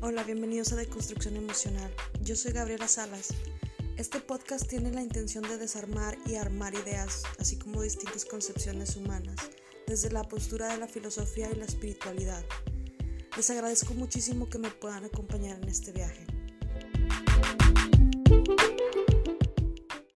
Hola, bienvenidos a Deconstrucción Emocional. Yo soy Gabriela Salas. Este podcast tiene la intención de desarmar y armar ideas, así como distintas concepciones humanas, desde la postura de la filosofía y la espiritualidad. Les agradezco muchísimo que me puedan acompañar en este viaje.